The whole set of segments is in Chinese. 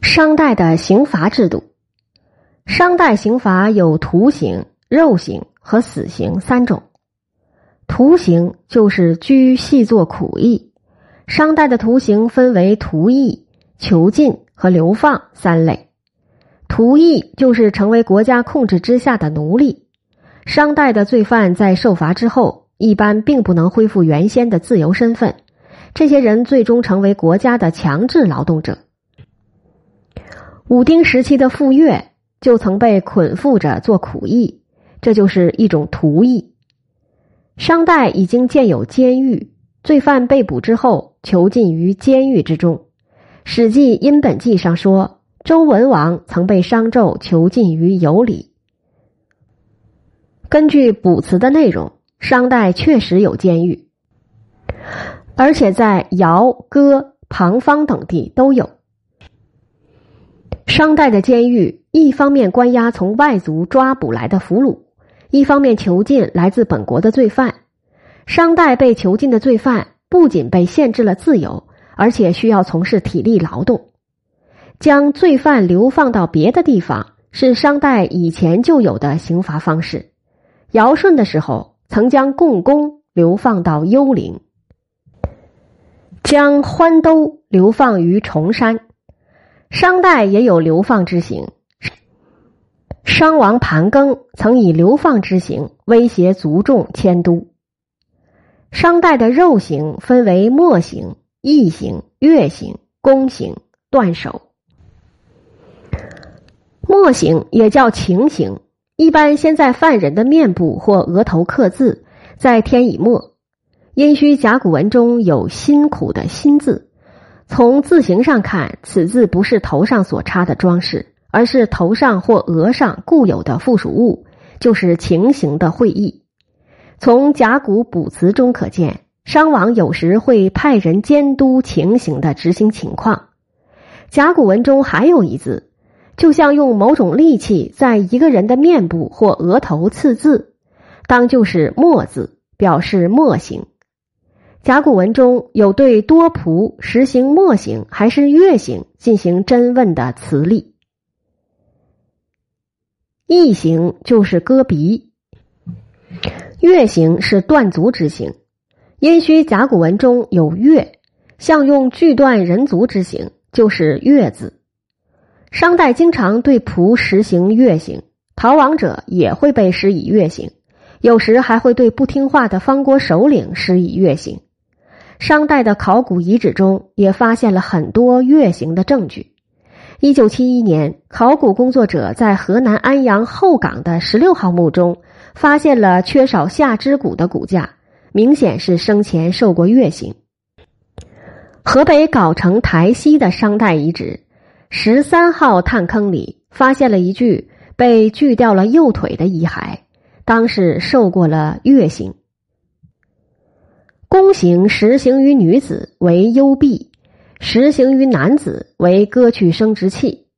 商代的刑罚制度，商代刑罚有徒刑、肉刑和死刑三种。徒刑就是拘细作苦役。商代的徒刑分为徒役、囚禁和流放三类。徒役就是成为国家控制之下的奴隶。商代的罪犯在受罚之后，一般并不能恢复原先的自由身份，这些人最终成为国家的强制劳动者。武丁时期的傅说就曾被捆缚着做苦役，这就是一种徒役。商代已经建有监狱，罪犯被捕之后囚禁于监狱之中。《史记·殷本纪》上说，周文王曾被商纣囚禁于羑里。根据卜辞的内容，商代确实有监狱，而且在尧、歌、庞方等地都有。商代的监狱一方面关押从外族抓捕来的俘虏，一方面囚禁来自本国的罪犯。商代被囚禁的罪犯不仅被限制了自由，而且需要从事体力劳动。将罪犯流放到别的地方是商代以前就有的刑罚方式。尧舜的时候曾将共工流放到幽陵，将欢兜流放于崇山。商代也有流放之刑，商王盘庚曾以流放之刑威胁族众迁都。商代的肉刑分为墨刑、缢刑、月刑、宫刑、断手。墨刑也叫情刑，一般先在犯人的面部或额头刻字，再添以墨。殷墟甲骨文中有“辛苦”的“辛”字。从字形上看，此字不是头上所插的装饰，而是头上或额上固有的附属物，就是情形的会意。从甲骨卜辞中可见，商王有时会派人监督情形的执行情况。甲骨文中还有一字，就像用某种利器在一个人的面部或额头刺字，当就是墨字，表示墨刑。甲骨文中有对多仆实行墨刑还是月刑进行侦问的词例。异刑就是割鼻，月刑是断足之刑。殷墟甲骨文中有月，像用锯断人足之刑，就是月字。商代经常对仆实行月刑，逃亡者也会被施以月刑，有时还会对不听话的方国首领施以月刑。商代的考古遗址中也发现了很多月刑的证据。一九七一年，考古工作者在河南安阳后岗的十六号墓中发现了缺少下肢骨的骨架，明显是生前受过月刑。河北藁城台西的商代遗址十三号探坑里发现了一具被锯掉了右腿的遗骸，当时受过了月刑。宫刑实行于女子为幽闭，实行于男子为割去生殖器。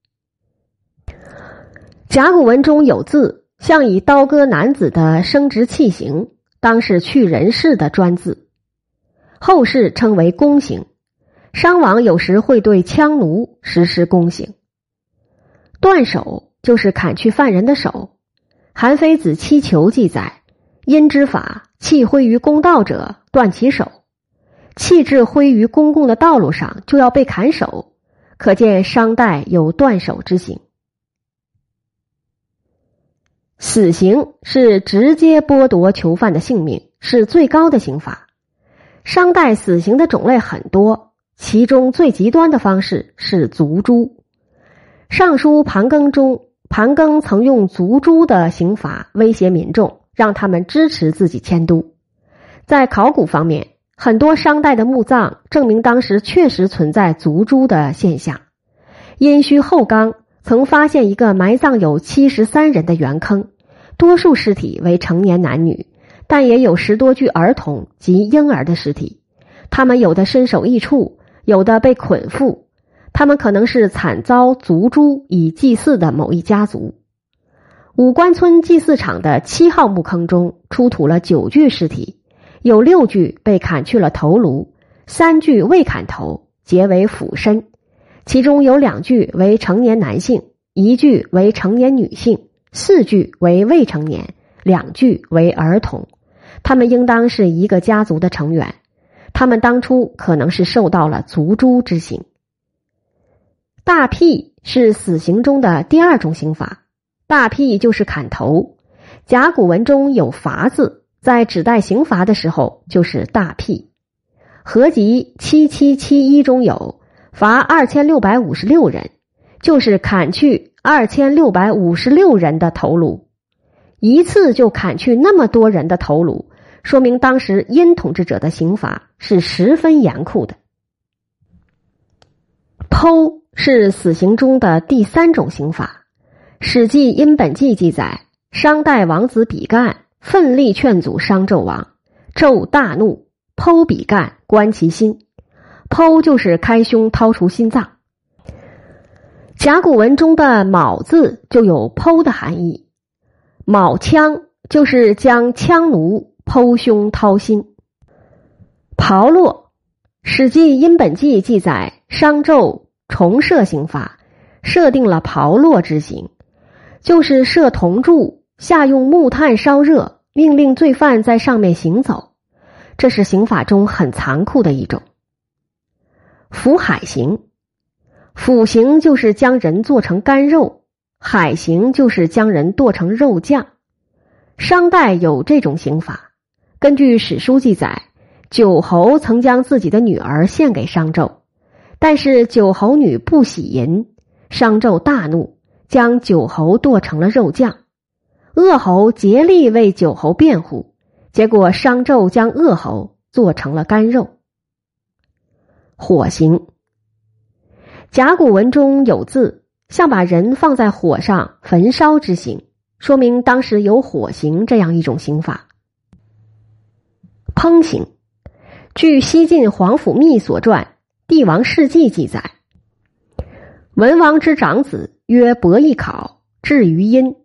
甲骨文中有字，像以刀割男子的生殖器形，当是去人事的专字，后世称为宫刑。商王有时会对羌奴实施宫刑。断手就是砍去犯人的手。韩非子七囚记载，因之法。弃挥于公道者，断其手；弃置挥于公共的道路上，就要被砍手。可见商代有断手之刑。死刑是直接剥夺囚犯的性命，是最高的刑罚。商代死刑的种类很多，其中最极端的方式是族诛。《尚书盘庚》中，盘庚曾用族诛的刑罚威胁民众。让他们支持自己迁都。在考古方面，很多商代的墓葬证明当时确实存在族诛的现象。殷墟后冈曾发现一个埋葬有七十三人的圆坑，多数尸体为成年男女，但也有十多具儿童及婴儿的尸体。他们有的身首异处，有的被捆缚。他们可能是惨遭族诛以祭祀的某一家族。五关村祭祀场的七号墓坑中出土了九具尸体，有六具被砍去了头颅，三具未砍头，皆为俯身，其中有两具为成年男性，一具为成年女性，四具为未成年，两具为儿童。他们应当是一个家族的成员。他们当初可能是受到了族诛之刑。大辟是死刑中的第二种刑罚，大辟就是砍头。甲骨文中有“罚”字，在指代刑罚的时候就是大辟。合集七七七一中有罚二千六百五十六人，就是砍去二千六百五十六人的头颅，一次就砍去那么多人的头颅，说明当时殷统治者的刑罚是十分严酷的。剖是死刑中的第三种刑罚，《史记·殷本纪》记载，商代王子比干奋力劝阻商纣王，纣大怒。剖比干，观其心。剖就是开胸掏出心脏。甲骨文中的“卯”字就有剖的含义。卯枪就是将枪奴剖胸掏心。炮烙，《史记·殷本纪》记载，商纣重设刑法，设定了炮烙之刑，就是设铜柱下用木炭烧热，命令罪犯在上面行走。这是刑法中很残酷的一种。腐海刑，腐刑就是将人做成干肉，海刑就是将人剁成肉酱。商代有这种刑法。根据史书记载，九侯曾将自己的女儿献给商纣，但是九侯女不喜淫，商纣大怒，将九侯剁成了肉酱。恶侯竭力为九侯辩护。结果，商纣将恶猴做成了干肉。火刑，甲骨文中有字，像把人放在火上焚烧之刑，说明当时有火刑这样一种刑法。烹刑，据西晋皇甫谧所传《帝王世纪》记载，文王之长子曰伯邑考，至于殷，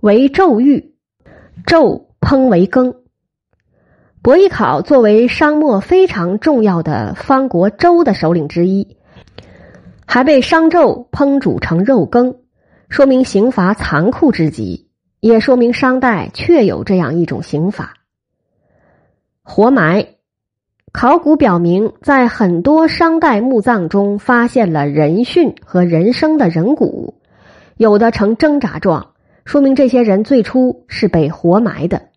为纣欲，纣。烹为羹。伯邑考作为商末非常重要的方国周的首领之一，还被商纣烹煮成肉羹，说明刑罚残酷之极，也说明商代确有这样一种刑法。活埋，考古表明，在很多商代墓葬中发现了人殉和人生的人骨，有的呈挣扎状，说明这些人最初是被活埋的。